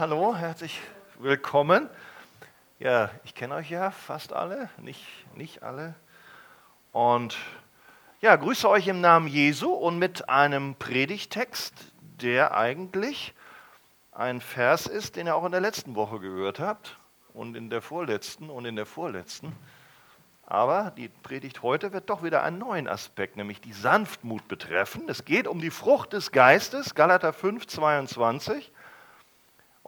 hallo, herzlich willkommen. Ja, ich kenne euch ja fast alle, nicht, nicht alle. Und ja, grüße euch im Namen Jesu und mit einem Predigtext, der eigentlich ein Vers ist, den ihr auch in der letzten Woche gehört habt und in der vorletzten und in der vorletzten. Aber die Predigt heute wird doch wieder einen neuen Aspekt, nämlich die Sanftmut betreffen. Es geht um die Frucht des Geistes, Galater 5, 22.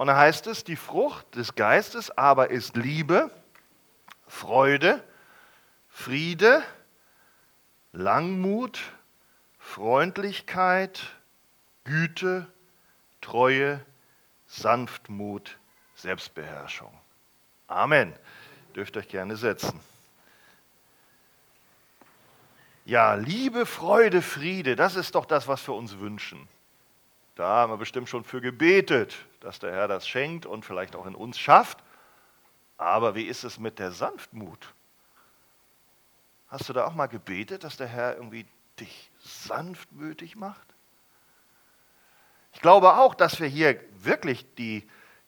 Und da heißt es, die Frucht des Geistes aber ist Liebe, Freude, Friede, Langmut, Freundlichkeit, Güte, Treue, Sanftmut, Selbstbeherrschung. Amen. Dürft euch gerne setzen. Ja, Liebe, Freude, Friede, das ist doch das, was wir uns wünschen. Da haben wir bestimmt schon für gebetet, dass der Herr das schenkt und vielleicht auch in uns schafft. Aber wie ist es mit der Sanftmut? Hast du da auch mal gebetet, dass der Herr irgendwie dich sanftmütig macht? Ich glaube auch, dass wir hier wirklich die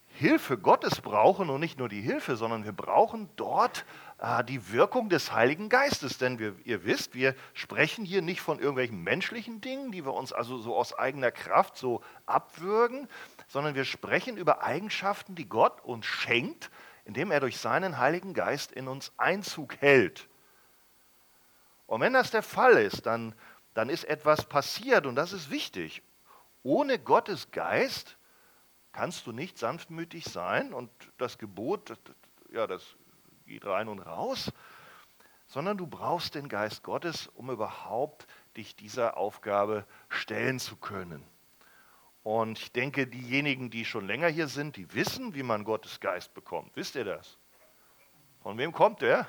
Hilfe Gottes brauchen und nicht nur die Hilfe, sondern wir brauchen dort die Wirkung des Heiligen Geistes. Denn wir, ihr wisst, wir sprechen hier nicht von irgendwelchen menschlichen Dingen, die wir uns also so aus eigener Kraft so abwürgen, sondern wir sprechen über Eigenschaften, die Gott uns schenkt, indem er durch seinen Heiligen Geist in uns Einzug hält. Und wenn das der Fall ist, dann, dann ist etwas passiert und das ist wichtig. Ohne Gottes Geist kannst du nicht sanftmütig sein und das Gebot, ja, das geht rein und raus, sondern du brauchst den Geist Gottes, um überhaupt dich dieser Aufgabe stellen zu können. Und ich denke, diejenigen, die schon länger hier sind, die wissen, wie man Gottes Geist bekommt. Wisst ihr das? Von wem kommt der?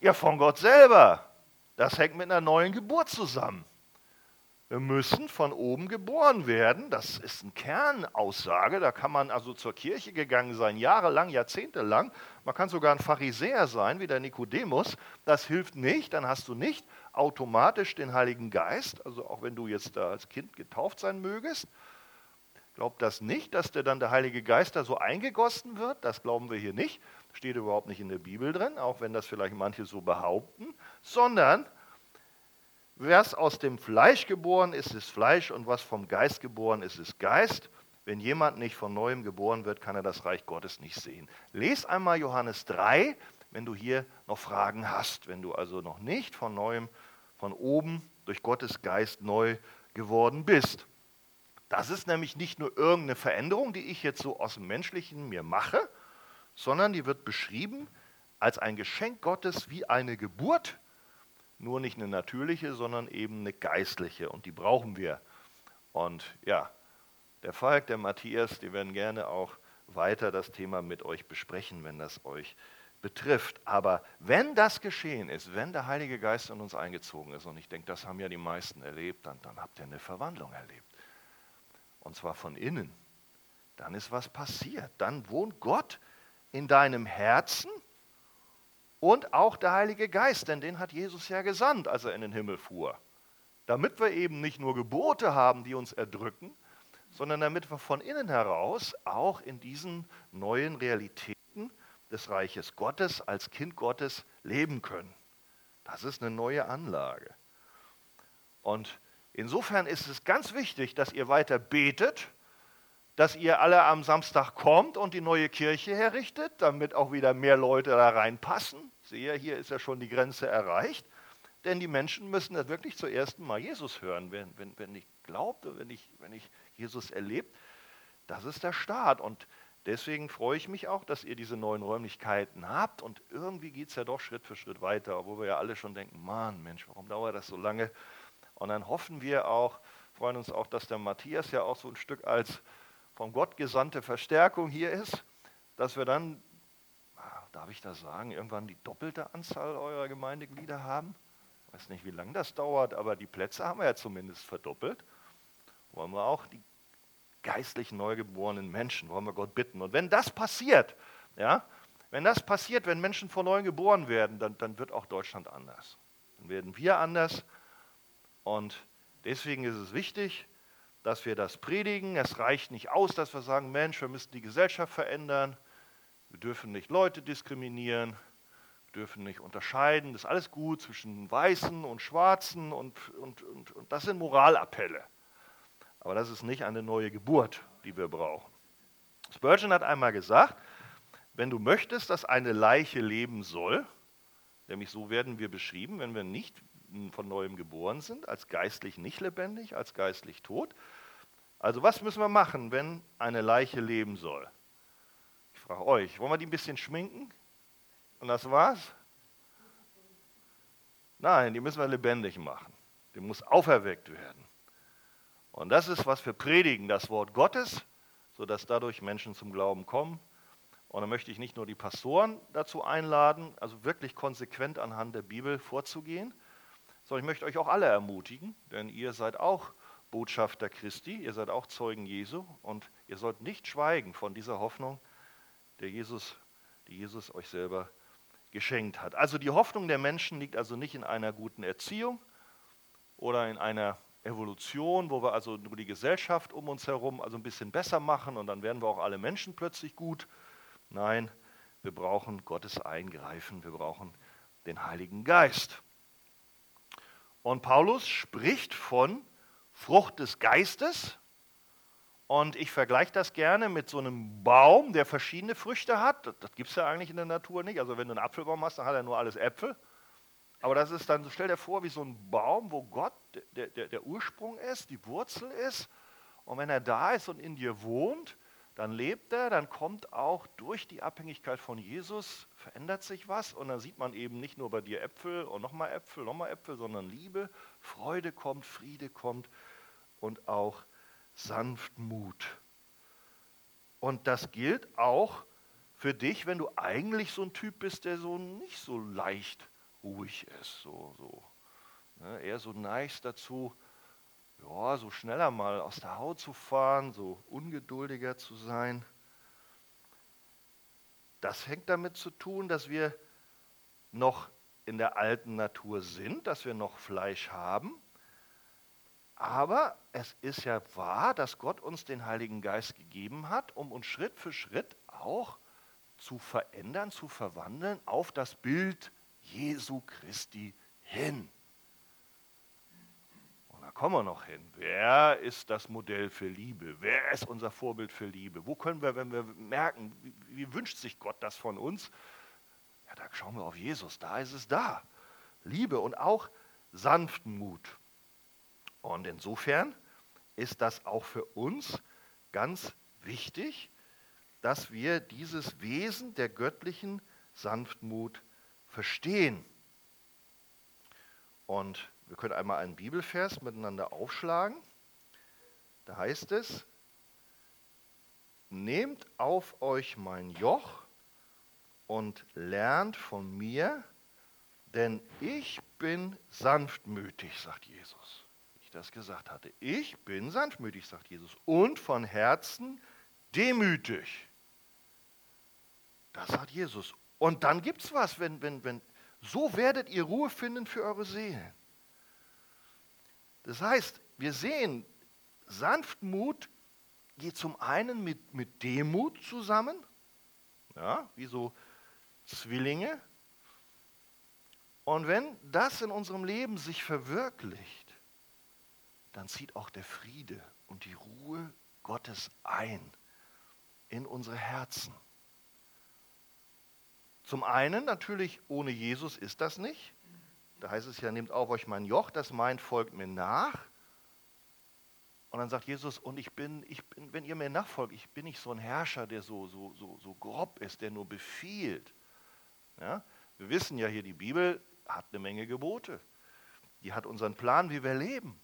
Ja, von Gott selber. Das hängt mit einer neuen Geburt zusammen. Müssen von oben geboren werden. Das ist eine Kernaussage. Da kann man also zur Kirche gegangen sein, jahrelang, jahrzehntelang. Man kann sogar ein Pharisäer sein, wie der Nikodemus. Das hilft nicht. Dann hast du nicht automatisch den Heiligen Geist. Also auch wenn du jetzt da als Kind getauft sein mögest. Glaubt das nicht, dass der dann der Heilige Geist da so eingegossen wird? Das glauben wir hier nicht. Steht überhaupt nicht in der Bibel drin, auch wenn das vielleicht manche so behaupten. Sondern was aus dem Fleisch geboren ist, ist Fleisch und was vom Geist geboren ist, ist Geist. Wenn jemand nicht von neuem geboren wird, kann er das Reich Gottes nicht sehen. Les einmal Johannes 3, wenn du hier noch Fragen hast, wenn du also noch nicht von neuem, von oben durch Gottes Geist neu geworden bist. Das ist nämlich nicht nur irgendeine Veränderung, die ich jetzt so aus dem Menschlichen mir mache, sondern die wird beschrieben als ein Geschenk Gottes wie eine Geburt nur nicht eine natürliche, sondern eben eine geistliche und die brauchen wir. Und ja, der Falk, der Matthias, die werden gerne auch weiter das Thema mit euch besprechen, wenn das euch betrifft. Aber wenn das geschehen ist, wenn der Heilige Geist in uns eingezogen ist, und ich denke, das haben ja die meisten erlebt, dann, dann habt ihr eine Verwandlung erlebt. Und zwar von innen. Dann ist was passiert. Dann wohnt Gott in deinem Herzen und auch der Heilige Geist, denn den hat Jesus ja gesandt, als er in den Himmel fuhr. Damit wir eben nicht nur Gebote haben, die uns erdrücken, sondern damit wir von innen heraus auch in diesen neuen Realitäten des Reiches Gottes als Kind Gottes leben können. Das ist eine neue Anlage. Und insofern ist es ganz wichtig, dass ihr weiter betet, dass ihr alle am Samstag kommt und die neue Kirche herrichtet, damit auch wieder mehr Leute da reinpassen. Sehe, hier ist ja schon die Grenze erreicht. Denn die Menschen müssen das wirklich zuerst mal Jesus hören. Wenn, wenn, wenn ich glaube, wenn ich, wenn ich Jesus erlebt, das ist der Start. Und deswegen freue ich mich auch, dass ihr diese neuen Räumlichkeiten habt. Und irgendwie geht es ja doch Schritt für Schritt weiter, obwohl wir ja alle schon denken, Mann, Mensch, warum dauert das so lange? Und dann hoffen wir auch, freuen uns auch, dass der Matthias ja auch so ein Stück als von Gott gesandte Verstärkung hier ist, dass wir dann, ah, darf ich das sagen, irgendwann die doppelte Anzahl eurer Gemeindeglieder haben. Ich weiß nicht, wie lange das dauert, aber die Plätze haben wir ja zumindest verdoppelt. Wollen wir auch die geistlich neugeborenen Menschen, wollen wir Gott bitten. Und wenn das passiert, ja, wenn das passiert, wenn Menschen von neuem geboren werden, dann, dann wird auch Deutschland anders. Dann werden wir anders. Und deswegen ist es wichtig, dass wir das predigen. Es reicht nicht aus, dass wir sagen, Mensch, wir müssen die Gesellschaft verändern. Wir dürfen nicht Leute diskriminieren, wir dürfen nicht unterscheiden. Das ist alles gut zwischen Weißen und Schwarzen und, und, und, und das sind Moralappelle. Aber das ist nicht eine neue Geburt, die wir brauchen. Spurgeon hat einmal gesagt, wenn du möchtest, dass eine Leiche leben soll, nämlich so werden wir beschrieben, wenn wir nicht von neuem geboren sind, als geistlich nicht lebendig, als geistlich tot. Also was müssen wir machen, wenn eine Leiche leben soll? Ich frage euch, wollen wir die ein bisschen schminken? Und das war's? Nein, die müssen wir lebendig machen. Die muss auferweckt werden. Und das ist, was wir predigen, das Wort Gottes, sodass dadurch Menschen zum Glauben kommen. Und dann möchte ich nicht nur die Pastoren dazu einladen, also wirklich konsequent anhand der Bibel vorzugehen, sondern ich möchte euch auch alle ermutigen, denn ihr seid auch Botschafter Christi, ihr seid auch Zeugen Jesu und ihr sollt nicht schweigen von dieser Hoffnung, der Jesus, die Jesus euch selber geschenkt hat. Also die Hoffnung der Menschen liegt also nicht in einer guten Erziehung oder in einer Evolution, wo wir also nur die Gesellschaft um uns herum also ein bisschen besser machen und dann werden wir auch alle Menschen plötzlich gut. Nein, wir brauchen Gottes Eingreifen, wir brauchen den Heiligen Geist. Und Paulus spricht von Frucht des Geistes. Und ich vergleiche das gerne mit so einem Baum, der verschiedene Früchte hat. Das, das gibt es ja eigentlich in der Natur nicht. Also wenn du einen Apfelbaum hast, dann hat er nur alles Äpfel. Aber das ist dann, stell dir vor, wie so ein Baum, wo Gott der, der, der Ursprung ist, die Wurzel ist. Und wenn er da ist und in dir wohnt, dann lebt er, dann kommt auch durch die Abhängigkeit von Jesus, verändert sich was und dann sieht man eben nicht nur bei dir Äpfel und nochmal Äpfel, nochmal Äpfel, sondern Liebe, Freude kommt, Friede kommt und auch Sanftmut. Und das gilt auch für dich, wenn du eigentlich so ein Typ bist, der so nicht so leicht ruhig ist, so, so. Ne, eher so neigst dazu, ja, so schneller mal aus der Haut zu fahren, so ungeduldiger zu sein. Das hängt damit zu tun, dass wir noch in der alten Natur sind, dass wir noch Fleisch haben. Aber es ist ja wahr, dass Gott uns den Heiligen Geist gegeben hat, um uns Schritt für Schritt auch zu verändern, zu verwandeln auf das Bild Jesu Christi hin kommen wir noch hin. Wer ist das Modell für Liebe? Wer ist unser Vorbild für Liebe? Wo können wir, wenn wir merken, wie, wie wünscht sich Gott das von uns? Ja, da schauen wir auf Jesus, da ist es da. Liebe und auch Sanftmut. Und insofern ist das auch für uns ganz wichtig, dass wir dieses Wesen der göttlichen Sanftmut verstehen. Und wir können einmal einen Bibelvers miteinander aufschlagen. Da heißt es, nehmt auf euch mein Joch und lernt von mir, denn ich bin sanftmütig, sagt Jesus. Wie ich das gesagt hatte. Ich bin sanftmütig, sagt Jesus. Und von Herzen demütig. Das sagt Jesus. Und dann gibt es was, wenn, wenn, wenn, so werdet ihr Ruhe finden für eure Seelen. Das heißt, wir sehen, Sanftmut geht zum einen mit, mit Demut zusammen, ja, wie so Zwillinge. Und wenn das in unserem Leben sich verwirklicht, dann zieht auch der Friede und die Ruhe Gottes ein in unsere Herzen. Zum einen natürlich, ohne Jesus ist das nicht. Da heißt es ja, nehmt auf euch mein Joch, das meint, folgt mir nach. Und dann sagt Jesus, und ich bin, ich bin, wenn ihr mir nachfolgt, ich bin nicht so ein Herrscher, der so, so, so, so grob ist, der nur befiehlt. Ja? Wir wissen ja hier, die Bibel hat eine Menge Gebote. Die hat unseren Plan, wie wir leben.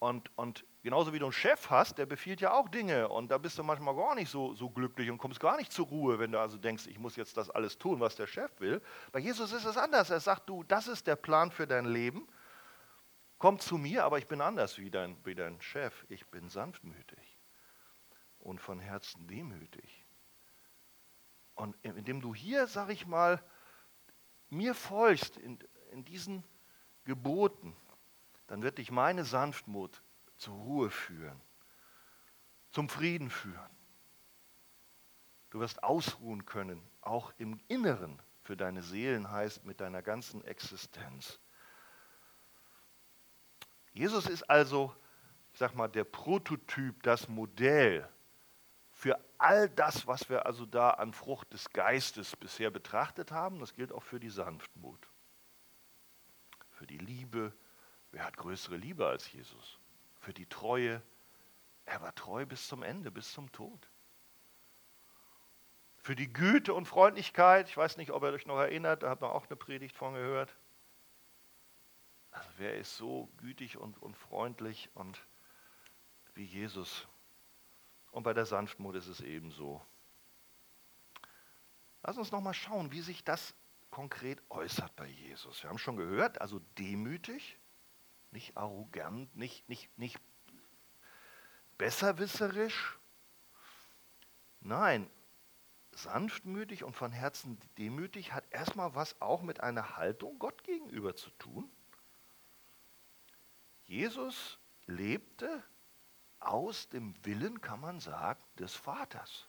Und, und genauso wie du einen Chef hast, der befiehlt ja auch Dinge. Und da bist du manchmal gar nicht so, so glücklich und kommst gar nicht zur Ruhe, wenn du also denkst, ich muss jetzt das alles tun, was der Chef will. Bei Jesus ist es anders. Er sagt, du, das ist der Plan für dein Leben. Komm zu mir, aber ich bin anders wie dein, wie dein Chef. Ich bin sanftmütig und von Herzen demütig. Und indem du hier, sag ich mal, mir folgst in, in diesen Geboten, dann wird dich meine Sanftmut zur Ruhe führen, zum Frieden führen. Du wirst ausruhen können, auch im Inneren für deine Seelen heißt mit deiner ganzen Existenz. Jesus ist also, ich sag mal, der Prototyp, das Modell für all das, was wir also da an Frucht des Geistes bisher betrachtet haben. Das gilt auch für die Sanftmut, für die Liebe. Wer hat größere Liebe als Jesus? Für die Treue. Er war treu bis zum Ende, bis zum Tod. Für die Güte und Freundlichkeit. Ich weiß nicht, ob ihr euch noch erinnert, da hat man auch eine Predigt von gehört. Also wer ist so gütig und, und freundlich und wie Jesus? Und bei der Sanftmut ist es ebenso. Lass uns noch mal schauen, wie sich das konkret äußert bei Jesus. Wir haben schon gehört, also demütig, nicht arrogant, nicht, nicht, nicht besserwisserisch. Nein, sanftmütig und von Herzen demütig hat erstmal was auch mit einer Haltung Gott gegenüber zu tun. Jesus lebte aus dem Willen, kann man sagen, des Vaters.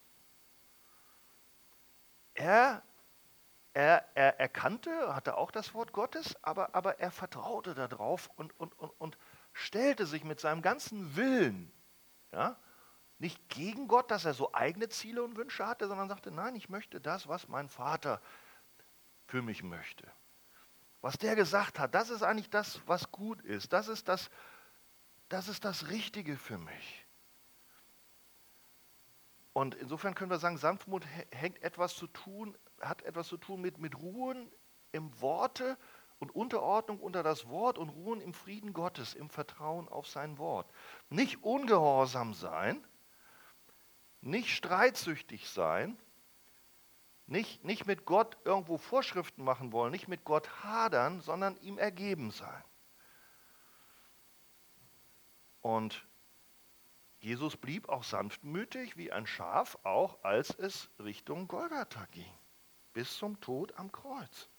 Er, er, er erkannte, hatte auch das Wort Gottes, aber, aber er vertraute darauf und, und, und, und stellte sich mit seinem ganzen Willen, ja, nicht gegen Gott, dass er so eigene Ziele und Wünsche hatte, sondern sagte, nein, ich möchte das, was mein Vater für mich möchte. Was der gesagt hat, das ist eigentlich das, was gut ist. Das ist das, das ist das Richtige für mich. Und insofern können wir sagen, Sanftmut hängt etwas zu tun, hat etwas zu tun mit, mit Ruhen im Worte und Unterordnung unter das Wort und Ruhen im Frieden Gottes, im Vertrauen auf sein Wort. Nicht ungehorsam sein, nicht streitsüchtig sein, nicht, nicht mit Gott irgendwo Vorschriften machen wollen, nicht mit Gott hadern, sondern ihm ergeben sein. Und Jesus blieb auch sanftmütig wie ein Schaf, auch als es Richtung Golgatha ging, bis zum Tod am Kreuz.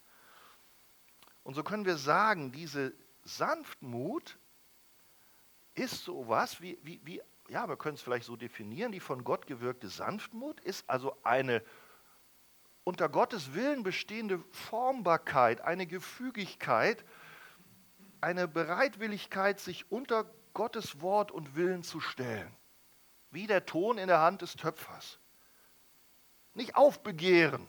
Und so können wir sagen, diese Sanftmut ist so was wie, wie, wie ja, wir können es vielleicht so definieren, die von Gott gewirkte Sanftmut ist also eine unter Gottes Willen bestehende Formbarkeit, eine Gefügigkeit, eine Bereitwilligkeit, sich unter Gottes Wort und Willen zu stellen. Wie der Ton in der Hand des Töpfers. Nicht aufbegehren.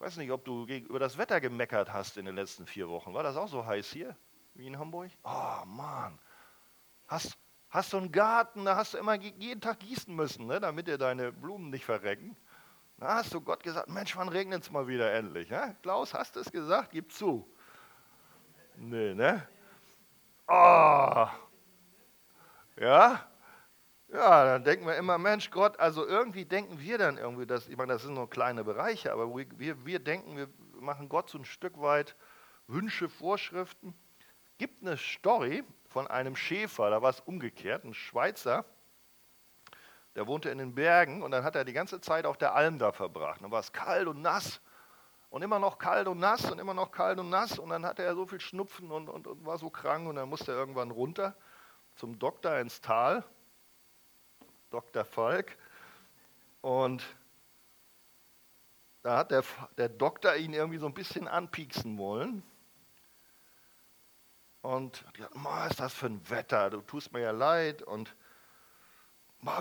Ich weiß nicht, ob du über das Wetter gemeckert hast in den letzten vier Wochen. War das auch so heiß hier wie in Hamburg? Oh Mann. Hast, hast du einen Garten, da hast du immer jeden Tag gießen müssen, ne, damit dir deine Blumen nicht verrecken. Da hast du Gott gesagt, Mensch, wann regnet es mal wieder endlich? Ne? Klaus, hast du es gesagt? Gib zu. Nee, ne? Oh. Ja? Ja, dann denken wir immer, Mensch, Gott, also irgendwie denken wir dann irgendwie, dass, ich meine, das sind nur kleine Bereiche, aber wir, wir denken, wir machen Gott so ein Stück weit Wünsche, Vorschriften. Gibt eine Story von einem Schäfer, da war es umgekehrt, ein Schweizer, der wohnte in den Bergen und dann hat er die ganze Zeit auf der Alm da verbracht. Dann war es kalt und nass und immer noch kalt und nass und immer noch kalt und nass. Und dann hatte er so viel Schnupfen und, und, und war so krank und dann musste er irgendwann runter zum Doktor ins Tal, Dr. Falk. Und da hat der, der Doktor ihn irgendwie so ein bisschen anpieksen wollen. Und hat, ist das für ein Wetter? Du tust mir ja leid. Und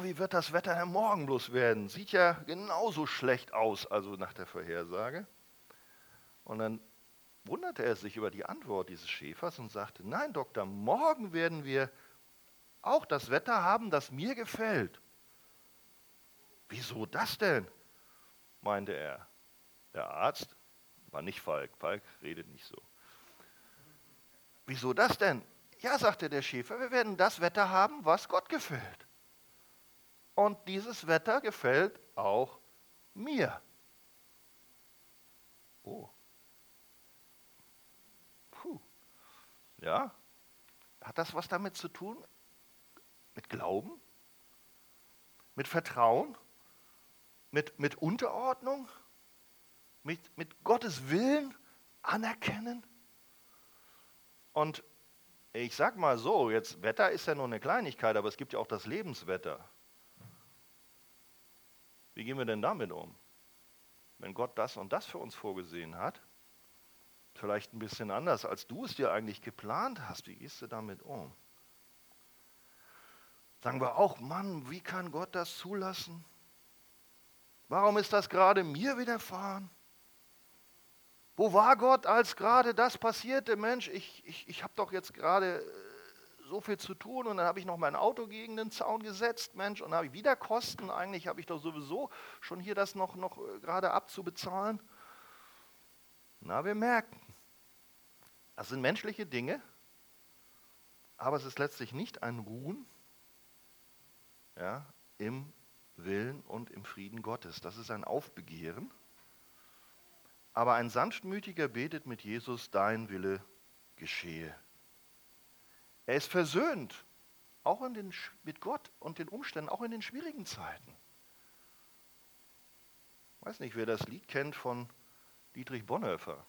wie wird das Wetter denn morgen bloß werden? Sieht ja genauso schlecht aus, also nach der Vorhersage. Und dann wunderte er sich über die Antwort dieses Schäfers und sagte, nein, Doktor, morgen werden wir auch das Wetter haben, das mir gefällt. Wieso das denn? meinte er. Der Arzt war nicht Falk. Falk redet nicht so. Wieso das denn? Ja, sagte der Schäfer, wir werden das Wetter haben, was Gott gefällt. Und dieses Wetter gefällt auch mir. Oh. Ja? Hat das was damit zu tun? Mit Glauben? Mit Vertrauen? Mit, mit Unterordnung? Mit, mit Gottes Willen anerkennen? Und Ich sag mal so, jetzt Wetter ist ja nur eine Kleinigkeit, aber es gibt ja auch das Lebenswetter. Wie gehen wir denn damit um? Wenn Gott das und das für uns vorgesehen hat, vielleicht ein bisschen anders, als du es dir eigentlich geplant hast, wie gehst du damit um? Sagen wir auch, Mann, wie kann Gott das zulassen? Warum ist das gerade mir widerfahren? Wo war Gott, als gerade das passierte? Mensch, ich, ich, ich habe doch jetzt gerade äh, so viel zu tun und dann habe ich noch mein Auto gegen den Zaun gesetzt, Mensch, und habe ich wieder Kosten. Eigentlich habe ich doch sowieso schon hier das noch, noch äh, gerade abzubezahlen. Na, wir merken, das sind menschliche Dinge, aber es ist letztlich nicht ein Ruhen ja, im Willen und im Frieden Gottes. Das ist ein Aufbegehren. Aber ein sanftmütiger betet mit Jesus, dein Wille geschehe. Er ist versöhnt, auch in den, mit Gott und den Umständen, auch in den schwierigen Zeiten. Ich weiß nicht, wer das Lied kennt von Dietrich Bonhoeffer.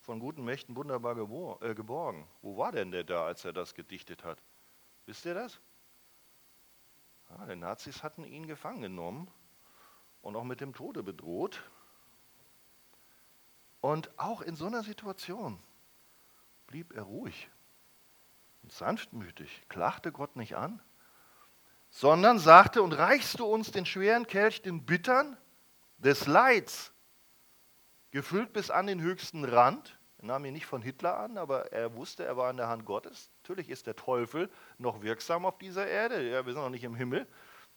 Von guten Mächten wunderbar äh, geborgen. Wo war denn der da, als er das gedichtet hat? Wisst ihr das? Ja, die Nazis hatten ihn gefangen genommen und auch mit dem Tode bedroht. Und auch in so einer Situation blieb er ruhig und sanftmütig, klachte Gott nicht an, sondern sagte, und reichst du uns den schweren Kelch, den bittern des Leids, gefüllt bis an den höchsten Rand, er nahm ihn nicht von Hitler an, aber er wusste, er war in der Hand Gottes. Natürlich ist der Teufel noch wirksam auf dieser Erde. Ja, wir sind noch nicht im Himmel.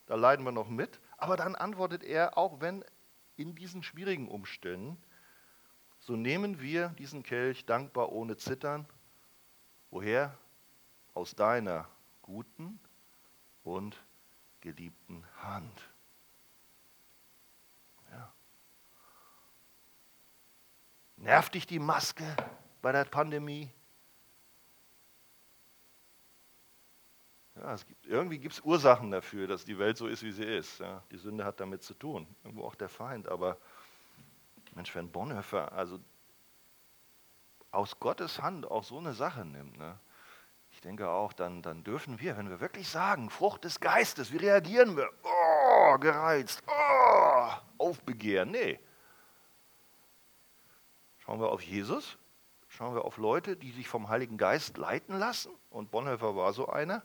Da leiden wir noch mit. Aber dann antwortet er, auch wenn in diesen schwierigen Umständen, so nehmen wir diesen Kelch dankbar ohne Zittern. Woher? Aus deiner guten und geliebten Hand. Nervt dich die Maske bei der Pandemie? Ja, gibt, irgendwie gibt es Ursachen dafür, dass die Welt so ist, wie sie ist. Ja, die Sünde hat damit zu tun, irgendwo auch der Feind. Aber Mensch, wenn Bonhoeffer also aus Gottes Hand auch so eine Sache nimmt, ne, ich denke auch, dann, dann dürfen wir, wenn wir wirklich sagen, Frucht des Geistes, wie reagieren wir? Oh, gereizt, oh, aufbegehren. Nee, Schauen wir auf Jesus, schauen wir auf Leute, die sich vom Heiligen Geist leiten lassen. Und Bonhoeffer war so einer.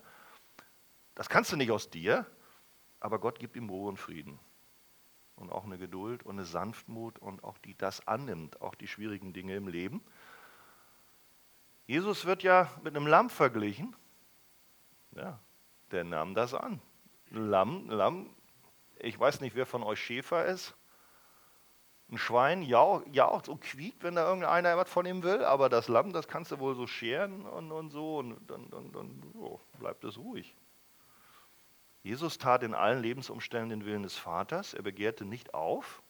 Das kannst du nicht aus dir, aber Gott gibt ihm Ruhe und Frieden. Und auch eine Geduld und eine Sanftmut und auch die das annimmt, auch die schwierigen Dinge im Leben. Jesus wird ja mit einem Lamm verglichen. Ja, der nahm das an. Lamm, Lamm, ich weiß nicht, wer von euch Schäfer ist. Ein Schwein jaucht und quiekt, wenn da irgendeiner was von ihm will, aber das Lamm, das kannst du wohl so scheren und, und so und dann, dann, dann oh, bleibt es ruhig. Jesus tat in allen Lebensumständen den Willen des Vaters, er begehrte nicht auf.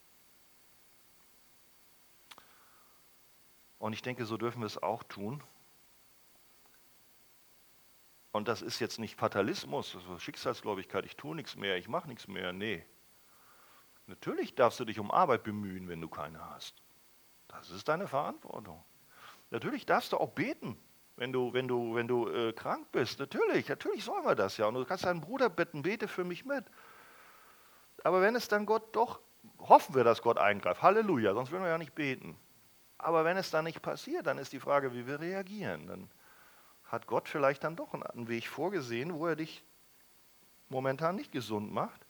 Und ich denke, so dürfen wir es auch tun. Und das ist jetzt nicht Fatalismus, ist Schicksalsgläubigkeit, ich tue nichts mehr, ich mache nichts mehr. Nee, Natürlich darfst du dich um Arbeit bemühen, wenn du keine hast. Das ist deine Verantwortung. Natürlich darfst du auch beten, wenn du, wenn du, wenn du äh, krank bist. Natürlich, natürlich sollen wir das ja. Und du kannst deinen Bruder bitten, bete für mich mit. Aber wenn es dann Gott doch, hoffen wir, dass Gott eingreift. Halleluja, sonst würden wir ja nicht beten. Aber wenn es dann nicht passiert, dann ist die Frage, wie wir reagieren. Dann hat Gott vielleicht dann doch einen Weg vorgesehen, wo er dich momentan nicht gesund macht.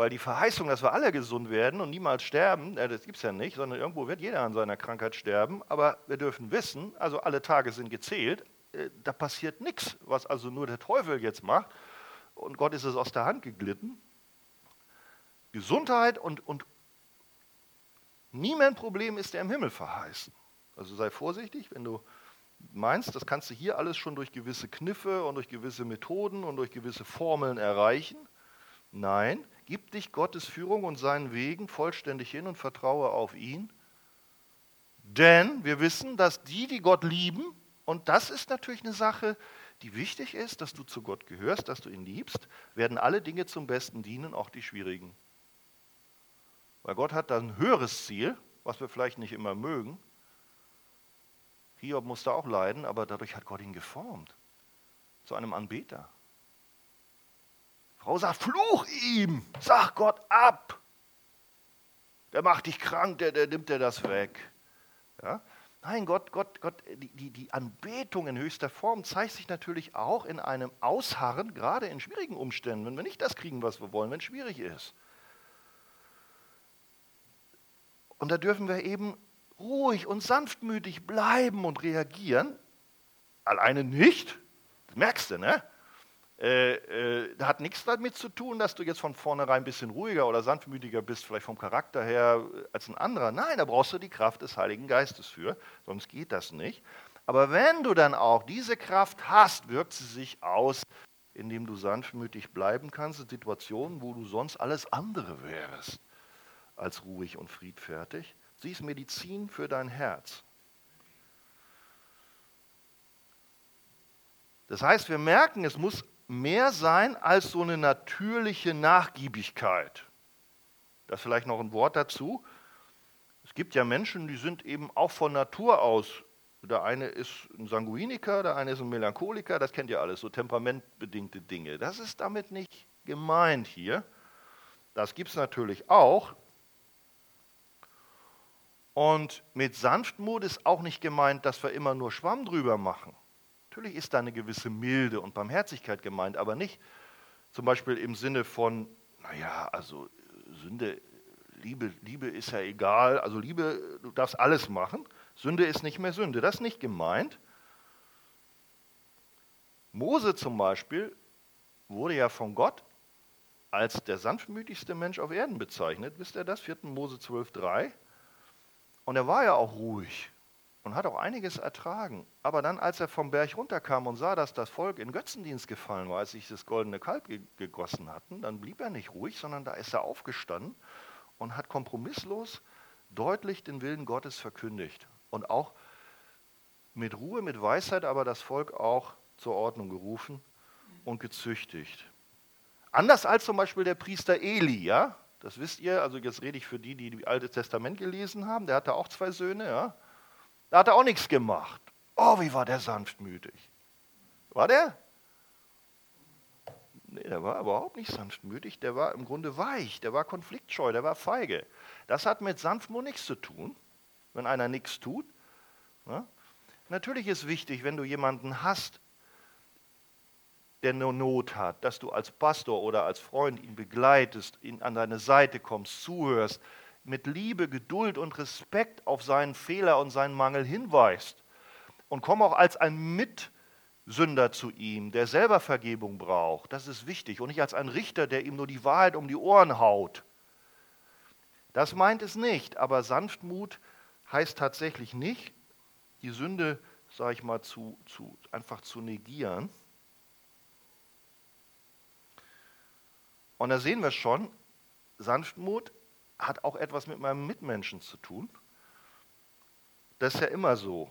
Weil die Verheißung, dass wir alle gesund werden und niemals sterben, äh, das gibt es ja nicht, sondern irgendwo wird jeder an seiner Krankheit sterben. Aber wir dürfen wissen, also alle Tage sind gezählt, äh, da passiert nichts, was also nur der Teufel jetzt macht. Und Gott ist es aus der Hand geglitten. Gesundheit und, und nie Problem ist, der im Himmel verheißen. Also sei vorsichtig, wenn du meinst, das kannst du hier alles schon durch gewisse Kniffe und durch gewisse Methoden und durch gewisse Formeln erreichen. Nein, Gib dich Gottes Führung und seinen Wegen vollständig hin und vertraue auf ihn. Denn wir wissen, dass die, die Gott lieben, und das ist natürlich eine Sache, die wichtig ist, dass du zu Gott gehörst, dass du ihn liebst, werden alle Dinge zum Besten dienen, auch die schwierigen. Weil Gott hat da ein höheres Ziel, was wir vielleicht nicht immer mögen. Hiob musste auch leiden, aber dadurch hat Gott ihn geformt. Zu einem Anbeter. Frau sagt, fluch ihm, sag Gott ab. Der macht dich krank, der, der nimmt dir das weg. Ja? Nein, Gott, Gott, Gott, die, die Anbetung in höchster Form zeigt sich natürlich auch in einem Ausharren, gerade in schwierigen Umständen, wenn wir nicht das kriegen, was wir wollen, wenn es schwierig ist. Und da dürfen wir eben ruhig und sanftmütig bleiben und reagieren. Alleine nicht, das merkst du, ne? Äh, äh, hat nichts damit zu tun, dass du jetzt von vornherein ein bisschen ruhiger oder sanftmütiger bist, vielleicht vom Charakter her äh, als ein anderer. Nein, da brauchst du die Kraft des Heiligen Geistes für, sonst geht das nicht. Aber wenn du dann auch diese Kraft hast, wirkt sie sich aus, indem du sanftmütig bleiben kannst in Situationen, wo du sonst alles andere wärst als ruhig und friedfertig. Sie ist Medizin für dein Herz. Das heißt, wir merken, es muss mehr sein als so eine natürliche Nachgiebigkeit. Das vielleicht noch ein Wort dazu. Es gibt ja Menschen, die sind eben auch von Natur aus. Der eine ist ein Sanguiniker, der eine ist ein Melancholiker, das kennt ihr alles, so temperamentbedingte Dinge. Das ist damit nicht gemeint hier. Das gibt es natürlich auch. Und mit Sanftmut ist auch nicht gemeint, dass wir immer nur Schwamm drüber machen. Natürlich ist da eine gewisse Milde und Barmherzigkeit gemeint, aber nicht zum Beispiel im Sinne von, naja, also Sünde, Liebe, Liebe ist ja egal, also Liebe, du darfst alles machen. Sünde ist nicht mehr Sünde, das ist nicht gemeint. Mose zum Beispiel wurde ja von Gott als der sanftmütigste Mensch auf Erden bezeichnet. Wisst ihr das? 4. Mose 12,3. Und er war ja auch ruhig und hat auch einiges ertragen. Aber dann, als er vom Berg runterkam und sah, dass das Volk in Götzendienst gefallen war, als sich das goldene Kalb ge gegossen hatten, dann blieb er nicht ruhig, sondern da ist er aufgestanden und hat kompromisslos deutlich den Willen Gottes verkündigt. Und auch mit Ruhe, mit Weisheit, aber das Volk auch zur Ordnung gerufen und gezüchtigt. Anders als zum Beispiel der Priester Eli, ja, das wisst ihr, also jetzt rede ich für die, die das Alte Testament gelesen haben, der hatte auch zwei Söhne, ja, da hat er auch nichts gemacht. Oh, wie war der sanftmütig. War der? Nee, der war überhaupt nicht sanftmütig, der war im Grunde weich, der war konfliktscheu, der war feige. Das hat mit Sanftmut nichts zu tun, wenn einer nichts tut. Ja? Natürlich ist wichtig, wenn du jemanden hast, der eine Not hat, dass du als Pastor oder als Freund ihn begleitest, ihn an deine Seite kommst, zuhörst, mit Liebe, Geduld und Respekt auf seinen Fehler und seinen Mangel hinweist. Und komm auch als ein Mitsünder zu ihm, der selber Vergebung braucht. Das ist wichtig. Und nicht als ein Richter, der ihm nur die Wahrheit um die Ohren haut. Das meint es nicht. Aber Sanftmut heißt tatsächlich nicht, die Sünde, sage ich mal, zu, zu, einfach zu negieren. Und da sehen wir schon, Sanftmut hat auch etwas mit meinem Mitmenschen zu tun. Das ist ja immer so,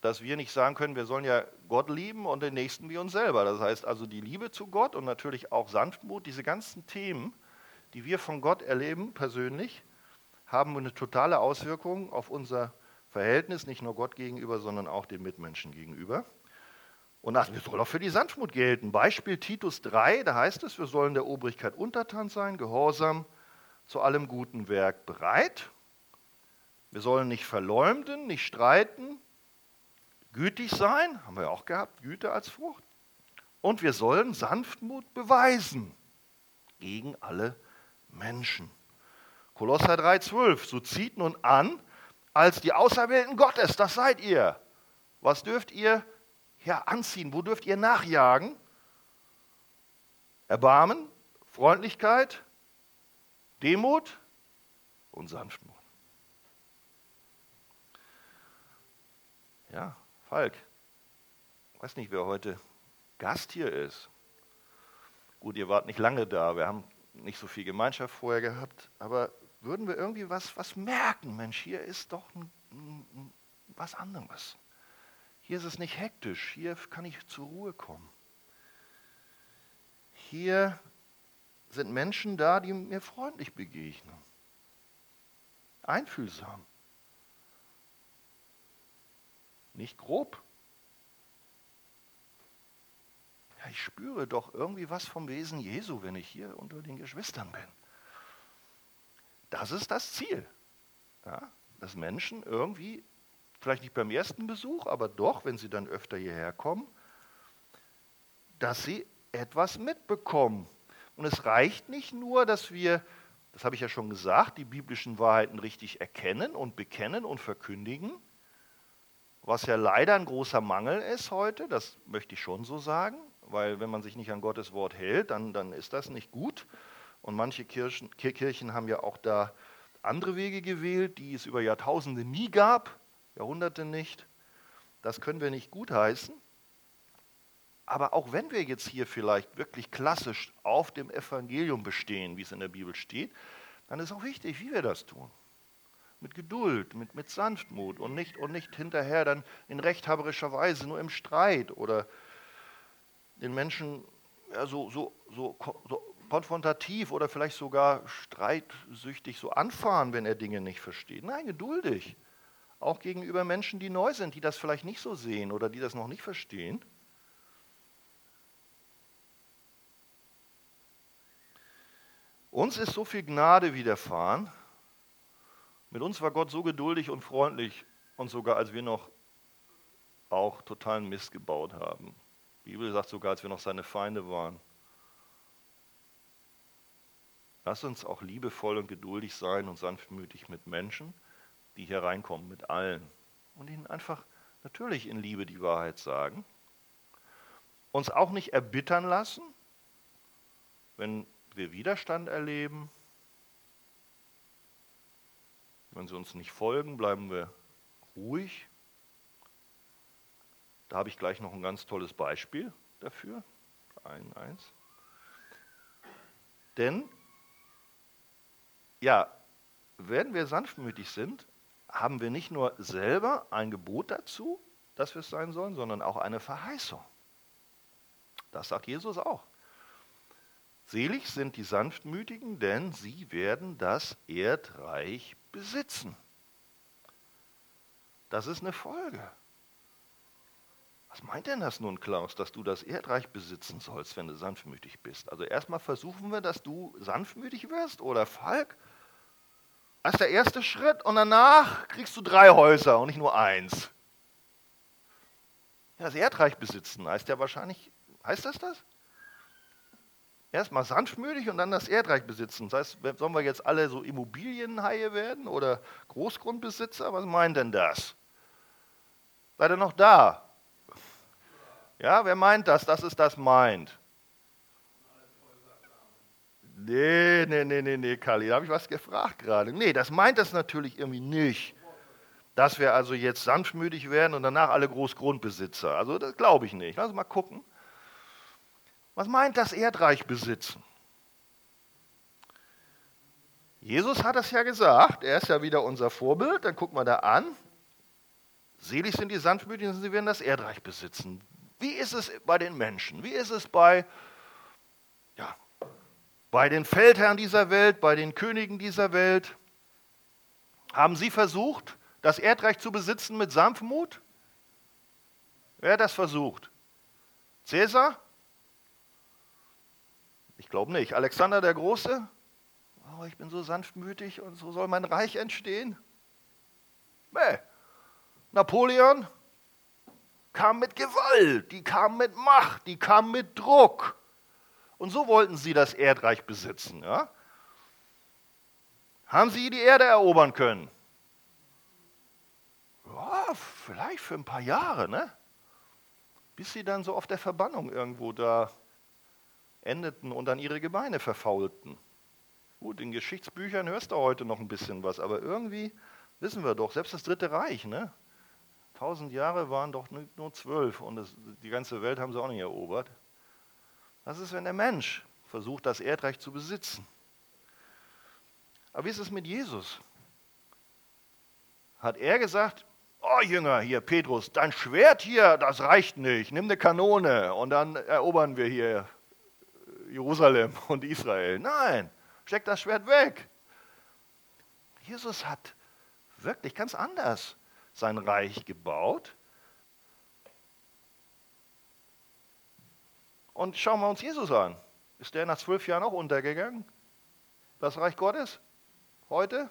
dass wir nicht sagen können, wir sollen ja Gott lieben und den Nächsten wie uns selber. Das heißt also die Liebe zu Gott und natürlich auch Sanftmut, diese ganzen Themen, die wir von Gott erleben persönlich, haben eine totale Auswirkung auf unser Verhältnis, nicht nur Gott gegenüber, sondern auch den Mitmenschen gegenüber. Und das soll auch für die Sanftmut gelten. Beispiel Titus 3, da heißt es, wir sollen der Obrigkeit untertan sein, gehorsam, zu allem guten Werk bereit. Wir sollen nicht verleumden, nicht streiten, gütig sein, haben wir auch gehabt, Güte als Frucht. Und wir sollen Sanftmut beweisen gegen alle Menschen. Kolosser 3,12, so zieht nun an, als die Auserwählten Gottes, das seid ihr. Was dürft ihr ja, anziehen? Wo dürft ihr nachjagen? Erbarmen, Freundlichkeit, Demut und Sanftmut. Ja, Falk, ich weiß nicht, wer heute Gast hier ist. Gut, ihr wart nicht lange da, wir haben nicht so viel Gemeinschaft vorher gehabt, aber würden wir irgendwie was, was merken? Mensch, hier ist doch ein, ein, was anderes. Hier ist es nicht hektisch, hier kann ich zur Ruhe kommen. Hier sind Menschen da, die mir freundlich begegnen. Einfühlsam. nicht grob. Ja, ich spüre doch irgendwie was vom Wesen Jesu, wenn ich hier unter den Geschwistern bin. Das ist das Ziel. Ja, dass Menschen irgendwie, vielleicht nicht beim ersten Besuch, aber doch, wenn sie dann öfter hierher kommen, dass sie etwas mitbekommen. Und es reicht nicht nur, dass wir, das habe ich ja schon gesagt, die biblischen Wahrheiten richtig erkennen und bekennen und verkündigen, was ja leider ein großer Mangel ist heute, das möchte ich schon so sagen, weil wenn man sich nicht an Gottes Wort hält, dann, dann ist das nicht gut. Und manche Kirchen, Kirchen haben ja auch da andere Wege gewählt, die es über Jahrtausende nie gab, Jahrhunderte nicht. Das können wir nicht gutheißen. Aber auch wenn wir jetzt hier vielleicht wirklich klassisch auf dem Evangelium bestehen, wie es in der Bibel steht, dann ist auch wichtig, wie wir das tun. Mit Geduld, mit, mit Sanftmut und nicht, und nicht hinterher dann in rechthaberischer Weise, nur im Streit oder den Menschen ja, so, so, so, so konfrontativ oder vielleicht sogar streitsüchtig so anfahren, wenn er Dinge nicht versteht. Nein, geduldig. Auch gegenüber Menschen, die neu sind, die das vielleicht nicht so sehen oder die das noch nicht verstehen. Uns ist so viel Gnade widerfahren. Mit uns war Gott so geduldig und freundlich und sogar als wir noch auch totalen Mist gebaut haben. Die Bibel sagt sogar, als wir noch seine Feinde waren. Lass uns auch liebevoll und geduldig sein und sanftmütig mit Menschen, die hier reinkommen, mit allen. Und ihnen einfach natürlich in Liebe die Wahrheit sagen. Uns auch nicht erbittern lassen, wenn wir Widerstand erleben. Wenn sie uns nicht folgen, bleiben wir ruhig. Da habe ich gleich noch ein ganz tolles Beispiel dafür. Ein, eins. Denn, ja, wenn wir sanftmütig sind, haben wir nicht nur selber ein Gebot dazu, dass wir es sein sollen, sondern auch eine Verheißung. Das sagt Jesus auch. Selig sind die Sanftmütigen, denn sie werden das Erdreich besitzen. Das ist eine Folge. Was meint denn das nun, Klaus, dass du das Erdreich besitzen sollst, wenn du sanftmütig bist? Also erstmal versuchen wir, dass du sanftmütig wirst oder Falk. Das ist der erste Schritt und danach kriegst du drei Häuser und nicht nur eins. Ja, das Erdreich besitzen heißt ja wahrscheinlich, heißt das das? Erstmal sanftmütig und dann das Erdreich besitzen. Das heißt, sollen wir jetzt alle so Immobilienhaie werden oder Großgrundbesitzer? Was meint denn das? Seid ihr noch da? Ja, wer meint das, dass es das meint? Nee, nee, nee, nee, nee, Kali, da habe ich was gefragt gerade. Nee, das meint das natürlich irgendwie nicht. Dass wir also jetzt sanftmütig werden und danach alle Großgrundbesitzer. Also das glaube ich nicht. Lass uns mal gucken. Was meint das Erdreich besitzen? Jesus hat es ja gesagt, er ist ja wieder unser Vorbild, dann gucken wir da an. Selig sind die Sanftmütigen, sie werden das Erdreich besitzen. Wie ist es bei den Menschen? Wie ist es bei, ja, bei den Feldherren dieser Welt, bei den Königen dieser Welt? Haben sie versucht, das Erdreich zu besitzen mit Sanftmut? Wer hat das versucht? Cäsar? Glaube nicht. Alexander der Große? Oh, ich bin so sanftmütig und so soll mein Reich entstehen? Nee. Napoleon kam mit Gewalt, die kam mit Macht, die kam mit Druck. Und so wollten sie das Erdreich besitzen. Ja? Haben sie die Erde erobern können? Ja, vielleicht für ein paar Jahre, ne? bis sie dann so auf der Verbannung irgendwo da endeten und dann ihre Gebeine verfaulten. Gut, in Geschichtsbüchern hörst du heute noch ein bisschen was, aber irgendwie wissen wir doch, selbst das Dritte Reich, ne? Tausend Jahre waren doch nur zwölf und das, die ganze Welt haben sie auch nicht erobert. Was ist, wenn der Mensch versucht, das Erdreich zu besitzen? Aber wie ist es mit Jesus? Hat er gesagt, oh Jünger, hier Petrus, dein Schwert hier, das reicht nicht, nimm eine Kanone und dann erobern wir hier Jerusalem und Israel. Nein, steck das Schwert weg. Jesus hat wirklich ganz anders sein Reich gebaut. Und schauen wir uns Jesus an. Ist der nach zwölf Jahren auch untergegangen? Das Reich Gottes? Heute?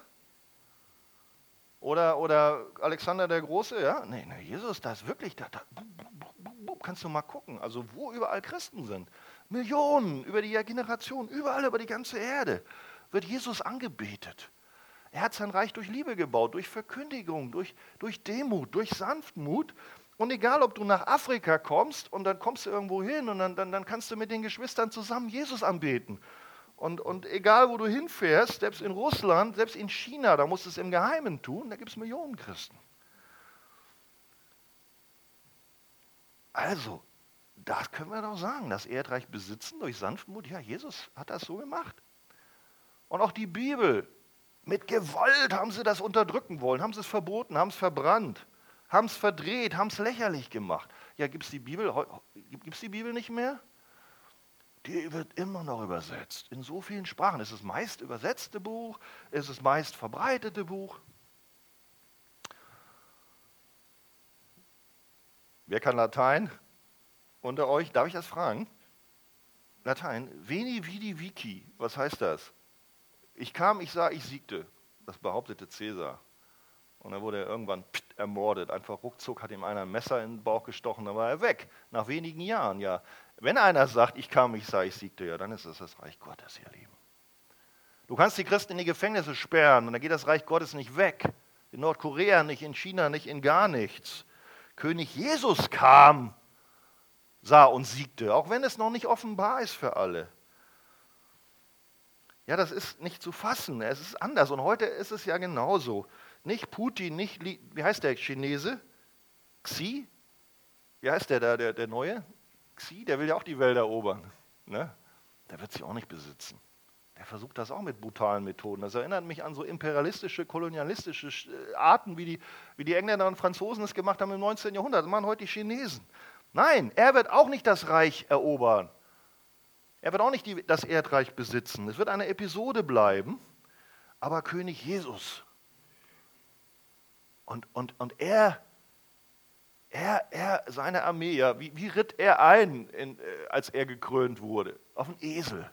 Oder, oder Alexander der Große? Ja? Nee, nee Jesus, da ist wirklich, da, da, kannst du mal gucken, also wo überall Christen sind. Millionen über die Generation, überall über die ganze Erde wird Jesus angebetet. Er hat sein Reich durch Liebe gebaut, durch Verkündigung, durch, durch Demut, durch Sanftmut. Und egal, ob du nach Afrika kommst und dann kommst du irgendwo hin und dann, dann, dann kannst du mit den Geschwistern zusammen Jesus anbeten. Und, und egal, wo du hinfährst, selbst in Russland, selbst in China, da musst du es im Geheimen tun, da gibt es Millionen Christen. Also, das können wir doch sagen, das Erdreich besitzen durch Sanftmut. Ja, Jesus hat das so gemacht. Und auch die Bibel, mit Gewalt haben sie das unterdrücken wollen, haben sie es verboten, haben es verbrannt, haben es verdreht, haben es lächerlich gemacht. Ja, gibt es die Bibel, gibt's die Bibel nicht mehr? Die wird immer noch übersetzt, in so vielen Sprachen. Es ist das meist übersetzte Buch, es ist das meist verbreitete Buch. Wer kann Latein unter euch? Darf ich das fragen? Latein. Veni, vidi, vici. Was heißt das? Ich kam, ich sah, ich siegte. Das behauptete Cäsar. Und dann wurde er irgendwann ermordet. Einfach ruckzuck hat ihm einer ein Messer in den Bauch gestochen, dann war er weg. Nach wenigen Jahren, ja. Wenn einer sagt, ich kam, ich sah, ich siegte, ja, dann ist es das Reich Gottes, ihr Lieben. Du kannst die Christen in die Gefängnisse sperren und dann geht das Reich Gottes nicht weg. In Nordkorea nicht, in China nicht, in gar nichts. König Jesus kam, sah und siegte, auch wenn es noch nicht offenbar ist für alle. Ja, das ist nicht zu fassen, es ist anders und heute ist es ja genauso. Nicht Putin, nicht, wie heißt der Chinese? Xi? Wie heißt der da, der, der Neue? Xi, der will ja auch die Welt erobern. Ne? Der wird sie auch nicht besitzen. Der versucht das auch mit brutalen Methoden. Das erinnert mich an so imperialistische, kolonialistische äh, Arten, wie die, wie die Engländer und Franzosen es gemacht haben im 19. Jahrhundert. Das machen heute die Chinesen. Nein, er wird auch nicht das Reich erobern. Er wird auch nicht die, das Erdreich besitzen. Es wird eine Episode bleiben, aber König Jesus. Und, und, und er, er, er, seine Armee, ja, wie, wie ritt er ein, in, äh, als er gekrönt wurde? Auf einen Esel.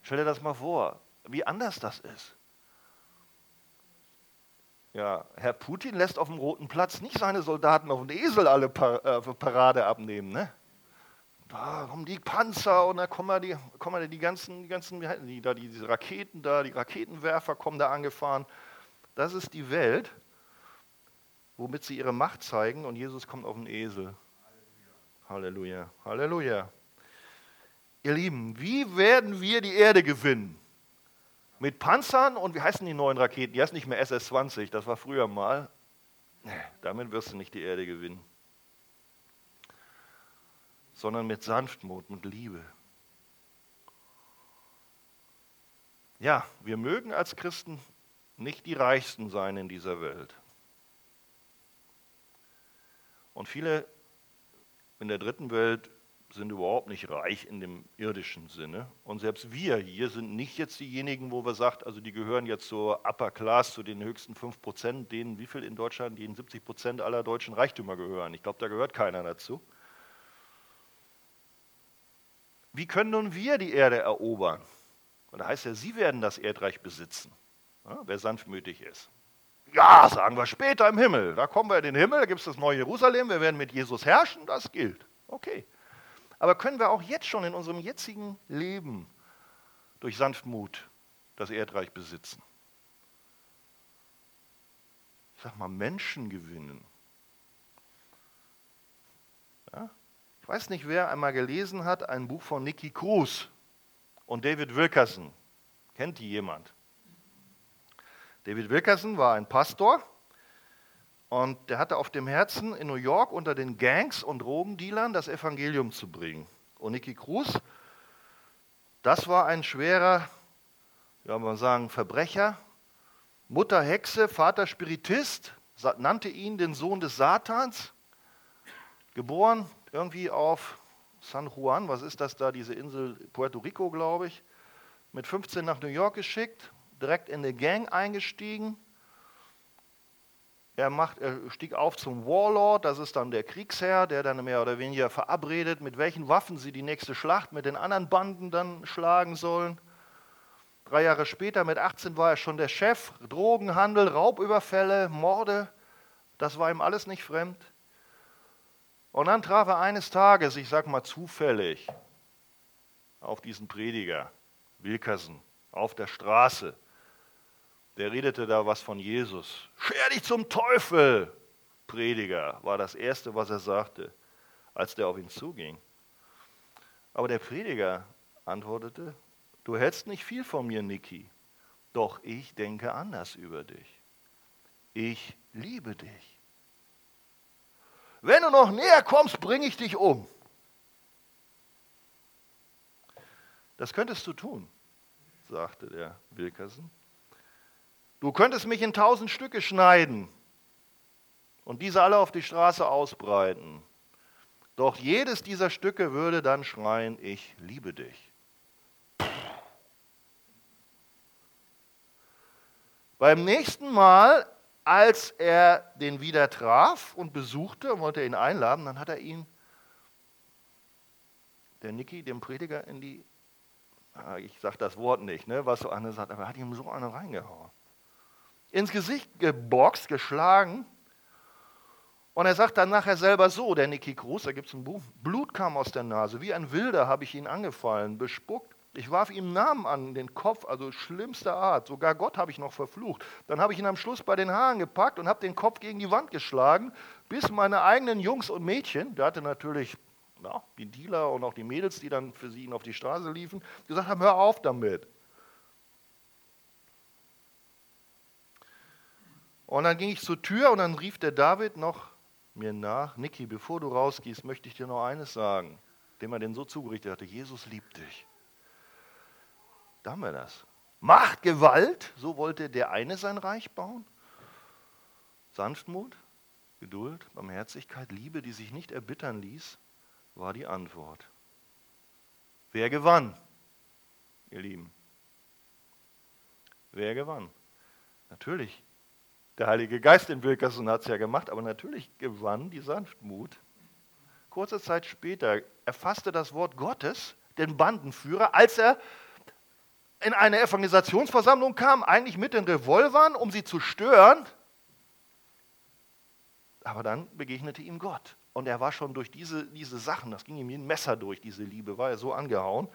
Stell dir das mal vor, wie anders das ist. Ja, Herr Putin lässt auf dem Roten Platz nicht seine Soldaten auf den Esel alle Par äh, Parade abnehmen. Ne? Da kommen die Panzer und da kommen die, kommen die ganzen, die ganzen die, da, diese Raketen da, die Raketenwerfer kommen da angefahren. Das ist die Welt, womit sie ihre Macht zeigen und Jesus kommt auf den Esel. Halleluja. Halleluja. Halleluja. Ihr Lieben, wie werden wir die Erde gewinnen? Mit Panzern und wie heißen die neuen Raketen? Die heißen nicht mehr SS-20, das war früher mal. Damit wirst du nicht die Erde gewinnen. Sondern mit Sanftmut, mit Liebe. Ja, wir mögen als Christen nicht die Reichsten sein in dieser Welt. Und viele in der dritten Welt sind überhaupt nicht reich in dem irdischen Sinne. Und selbst wir hier sind nicht jetzt diejenigen, wo wir sagt, also die gehören jetzt zur Upper Class, zu den höchsten 5 Prozent, denen wie viel in Deutschland, denen 70 Prozent aller deutschen Reichtümer gehören. Ich glaube, da gehört keiner dazu. Wie können nun wir die Erde erobern? Und da heißt ja, sie werden das Erdreich besitzen, ja, wer sanftmütig ist. Ja, sagen wir später im Himmel. Da kommen wir in den Himmel, da gibt es das neue Jerusalem, wir werden mit Jesus herrschen, das gilt. Okay. Aber können wir auch jetzt schon in unserem jetzigen Leben durch Sanftmut das Erdreich besitzen? Ich sag mal, Menschen gewinnen. Ja? Ich weiß nicht, wer einmal gelesen hat, ein Buch von Nicky Cruz und David Wilkerson. Kennt die jemand? David Wilkerson war ein Pastor und der hatte auf dem Herzen, in New York unter den Gangs und Drogendealern das Evangelium zu bringen. Und Nicky Cruz, das war ein schwerer, ja, man sagen, Verbrecher, Mutter Hexe, Vater Spiritist, nannte ihn den Sohn des Satans, geboren irgendwie auf San Juan, was ist das da, diese Insel Puerto Rico, glaube ich, mit 15 nach New York geschickt, direkt in eine Gang eingestiegen, er, macht, er stieg auf zum Warlord, das ist dann der Kriegsherr, der dann mehr oder weniger verabredet, mit welchen Waffen sie die nächste Schlacht mit den anderen Banden dann schlagen sollen. Drei Jahre später, mit 18, war er schon der Chef. Drogenhandel, Raubüberfälle, Morde, das war ihm alles nicht fremd. Und dann traf er eines Tages, ich sag mal zufällig, auf diesen Prediger, Wilkerson, auf der Straße der redete da was von Jesus. Scher dich zum Teufel, Prediger, war das Erste, was er sagte, als der auf ihn zuging. Aber der Prediger antwortete, du hältst nicht viel von mir, Niki, doch ich denke anders über dich. Ich liebe dich. Wenn du noch näher kommst, bringe ich dich um. Das könntest du tun, sagte der Wilkerson. Du könntest mich in tausend Stücke schneiden und diese alle auf die Straße ausbreiten. Doch jedes dieser Stücke würde dann schreien, ich liebe dich. Beim nächsten Mal, als er den wieder traf und besuchte und wollte ihn einladen, dann hat er ihn, der Niki, dem Prediger, in die, ah, ich sage das Wort nicht, ne, was so eine sagt, aber er hat ihm so eine reingehauen ins Gesicht geboxt, geschlagen. Und er sagt dann nachher selber so, der Niki Cruz, da gibt es ein Buch, Blut kam aus der Nase, wie ein Wilder habe ich ihn angefallen, bespuckt. Ich warf ihm Namen an den Kopf, also schlimmster Art. Sogar Gott habe ich noch verflucht. Dann habe ich ihn am Schluss bei den Haaren gepackt und habe den Kopf gegen die Wand geschlagen, bis meine eigenen Jungs und Mädchen, der hatte natürlich na, die Dealer und auch die Mädels, die dann für sie auf die Straße liefen, gesagt haben, hör auf damit. Und dann ging ich zur Tür und dann rief der David noch mir nach, Niki, bevor du rausgehst, möchte ich dir noch eines sagen, dem er den so zugerichtet hatte, Jesus liebt dich. Da haben wir das. Macht Gewalt, so wollte der eine sein Reich bauen. Sanftmut, Geduld, Barmherzigkeit, Liebe, die sich nicht erbittern ließ, war die Antwort. Wer gewann, ihr Lieben? Wer gewann? Natürlich der Heilige Geist in Wilkerson hat es ja gemacht, aber natürlich gewann die Sanftmut. Kurze Zeit später erfasste das Wort Gottes den Bandenführer, als er in eine Evangelisationsversammlung kam, eigentlich mit den Revolvern, um sie zu stören. Aber dann begegnete ihm Gott. Und er war schon durch diese, diese Sachen, das ging ihm wie ein Messer durch, diese Liebe, war er so angehauen.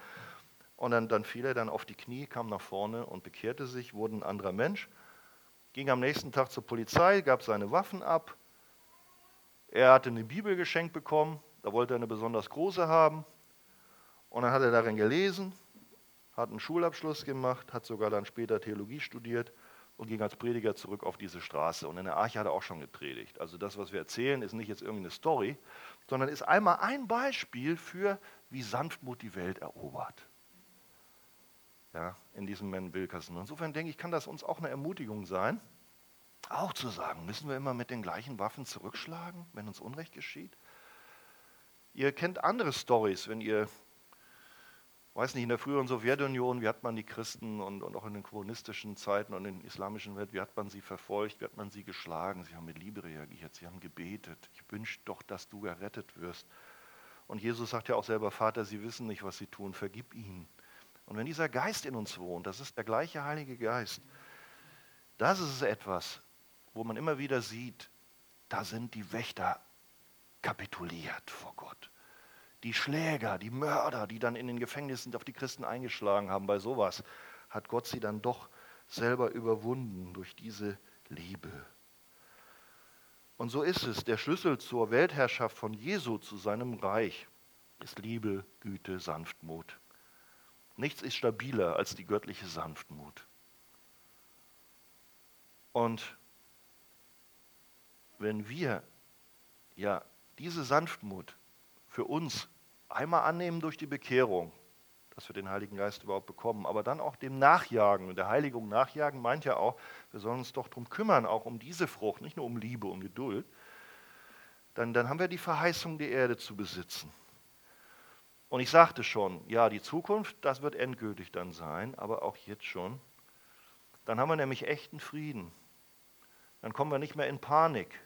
Und dann, dann fiel er dann auf die Knie, kam nach vorne und bekehrte sich, wurde ein anderer Mensch ging am nächsten Tag zur Polizei, gab seine Waffen ab. Er hatte eine Bibel geschenkt bekommen, da wollte er eine besonders große haben. Und dann hat er darin gelesen, hat einen Schulabschluss gemacht, hat sogar dann später Theologie studiert und ging als Prediger zurück auf diese Straße. Und in der Arche hat er auch schon gepredigt. Also das, was wir erzählen, ist nicht jetzt irgendeine Story, sondern ist einmal ein Beispiel für, wie Sanftmut die Welt erobert ja, in diesem Man Wilkerson. Insofern denke ich, kann das uns auch eine Ermutigung sein, auch zu sagen, müssen wir immer mit den gleichen Waffen zurückschlagen, wenn uns Unrecht geschieht? Ihr kennt andere Stories, wenn ihr, weiß nicht, in der früheren Sowjetunion, wie hat man die Christen und, und auch in den kommunistischen Zeiten und in der islamischen Welt, wie hat man sie verfolgt, wie hat man sie geschlagen? Sie haben mit Liebe reagiert, sie haben gebetet. Ich wünsche doch, dass du gerettet wirst. Und Jesus sagt ja auch selber, Vater, sie wissen nicht, was sie tun, vergib ihnen und wenn dieser Geist in uns wohnt, das ist der gleiche Heilige Geist, das ist etwas, wo man immer wieder sieht, da sind die Wächter kapituliert vor Gott. Die Schläger, die Mörder, die dann in den Gefängnissen auf die Christen eingeschlagen haben, bei sowas hat Gott sie dann doch selber überwunden durch diese Liebe. Und so ist es, der Schlüssel zur Weltherrschaft von Jesu zu seinem Reich ist Liebe, Güte, Sanftmut. Nichts ist stabiler als die göttliche Sanftmut. Und wenn wir ja diese Sanftmut für uns einmal annehmen durch die Bekehrung, dass wir den Heiligen Geist überhaupt bekommen, aber dann auch dem Nachjagen und der Heiligung nachjagen meint ja auch, wir sollen uns doch darum kümmern, auch um diese Frucht, nicht nur um Liebe und Geduld, dann, dann haben wir die Verheißung, die Erde zu besitzen. Und ich sagte schon, ja, die Zukunft, das wird endgültig dann sein, aber auch jetzt schon. Dann haben wir nämlich echten Frieden. dann kommen wir nicht mehr in Panik.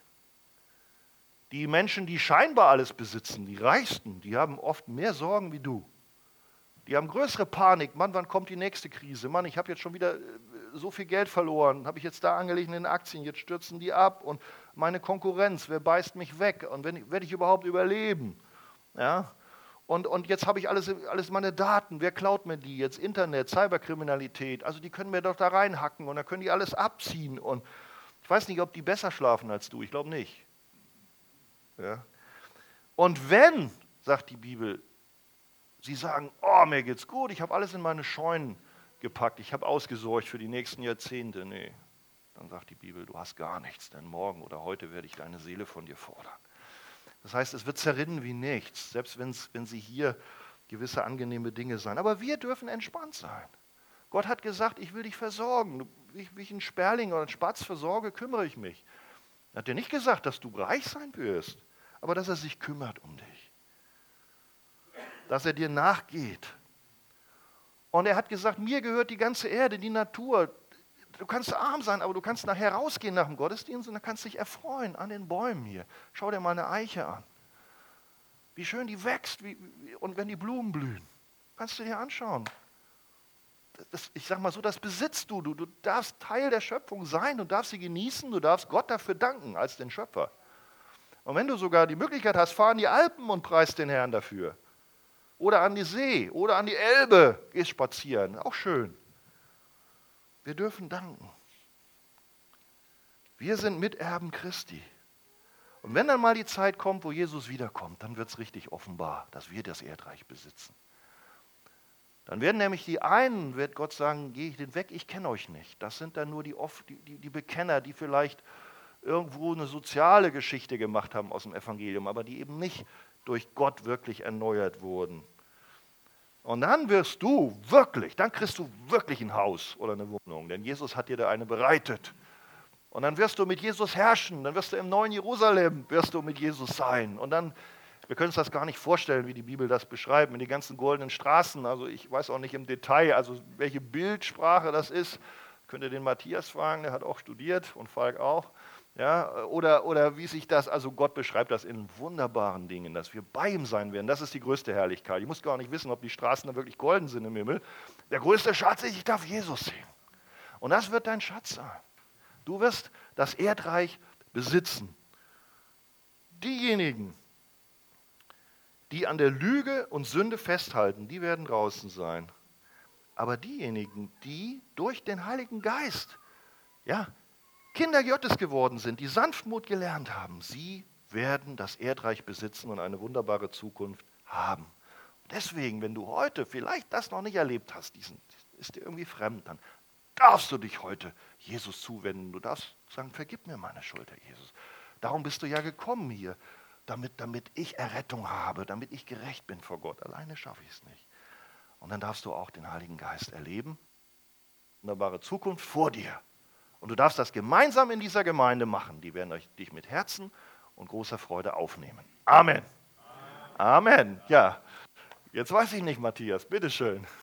Die Menschen, die scheinbar alles besitzen, die Reichsten, die haben oft mehr Sorgen wie du. Die haben größere Panik. Mann, wann kommt die nächste Krise? Mann, ich habe jetzt schon wieder äh, so viel Geld verloren. Habe ich jetzt da angelegt in den Aktien? Jetzt stürzen die ab. Und meine Konkurrenz, wer beißt mich weg? Und werde ich überhaupt überleben? Ja? Und, und jetzt habe ich alles, alles meine Daten. Wer klaut mir die? Jetzt Internet, Cyberkriminalität. Also die können mir doch da reinhacken und dann können die alles abziehen. Und ich weiß nicht, ob die besser schlafen als du. Ich glaube nicht. Ja? Und wenn, sagt die Bibel, sie sagen, oh, mir geht's gut, ich habe alles in meine Scheunen gepackt, ich habe ausgesorgt für die nächsten Jahrzehnte. Nee, dann sagt die Bibel, du hast gar nichts, denn morgen oder heute werde ich deine Seele von dir fordern. Das heißt, es wird zerrinnen wie nichts, selbst wenn sie hier gewisse angenehme Dinge sein. Aber wir dürfen entspannt sein. Gott hat gesagt, ich will dich versorgen. Wie, wie ich einen Sperling oder einen Spatz versorge, kümmere ich mich. Er hat dir nicht gesagt, dass du reich sein wirst aber dass er sich kümmert um dich. Dass er dir nachgeht. Und er hat gesagt, mir gehört die ganze Erde, die Natur. Du kannst arm sein, aber du kannst nachher rausgehen nach dem Gottesdienst und dann kannst dich erfreuen an den Bäumen hier. Schau dir mal eine Eiche an. Wie schön die wächst wie, und wenn die Blumen blühen. Kannst du dir anschauen. Das, ich sage mal so, das besitzt du. du. Du darfst Teil der Schöpfung sein, du darfst sie genießen, du darfst Gott dafür danken als den Schöpfer. Und wenn du sogar die Möglichkeit hast, fahr in die Alpen und preist den Herrn dafür. Oder an die See oder an die Elbe, gehst spazieren, auch schön. Wir dürfen danken. Wir sind Miterben Christi. Und wenn dann mal die Zeit kommt, wo Jesus wiederkommt, dann wird es richtig offenbar, dass wir das Erdreich besitzen. Dann werden nämlich die einen, wird Gott sagen, gehe ich den weg, ich kenne euch nicht. Das sind dann nur die, die, die Bekenner, die vielleicht irgendwo eine soziale Geschichte gemacht haben aus dem Evangelium, aber die eben nicht durch Gott wirklich erneuert wurden. Und dann wirst du wirklich, dann kriegst du wirklich ein Haus oder eine Wohnung, denn Jesus hat dir da eine bereitet. Und dann wirst du mit Jesus herrschen, dann wirst du im neuen Jerusalem, wirst du mit Jesus sein. Und dann, wir können uns das gar nicht vorstellen, wie die Bibel das beschreibt, mit den ganzen goldenen Straßen. Also ich weiß auch nicht im Detail, also welche Bildsprache das ist. Könnt ihr den Matthias fragen, der hat auch studiert und Falk auch. Ja, oder, oder wie sich das, also Gott beschreibt das in wunderbaren Dingen, dass wir bei ihm sein werden. Das ist die größte Herrlichkeit. Ich muss gar nicht wissen, ob die Straßen da wirklich golden sind im Himmel. Der größte Schatz ist, ich darf Jesus sehen. Und das wird dein Schatz sein. Du wirst das Erdreich besitzen. Diejenigen, die an der Lüge und Sünde festhalten, die werden draußen sein. Aber diejenigen, die durch den Heiligen Geist, ja, Kinder Gottes geworden sind, die Sanftmut gelernt haben, sie werden das Erdreich besitzen und eine wunderbare Zukunft haben. Deswegen, wenn du heute vielleicht das noch nicht erlebt hast, diesen, ist dir irgendwie fremd, dann darfst du dich heute Jesus zuwenden. Du darfst sagen, vergib mir meine Schuld, Herr Jesus. Darum bist du ja gekommen hier, damit, damit ich Errettung habe, damit ich gerecht bin vor Gott. Alleine schaffe ich es nicht. Und dann darfst du auch den Heiligen Geist erleben. Wunderbare Zukunft vor dir. Und du darfst das gemeinsam in dieser Gemeinde machen. Die werden euch, dich mit Herzen und großer Freude aufnehmen. Amen. Amen. Amen. Ja. Jetzt weiß ich nicht, Matthias. Bitteschön.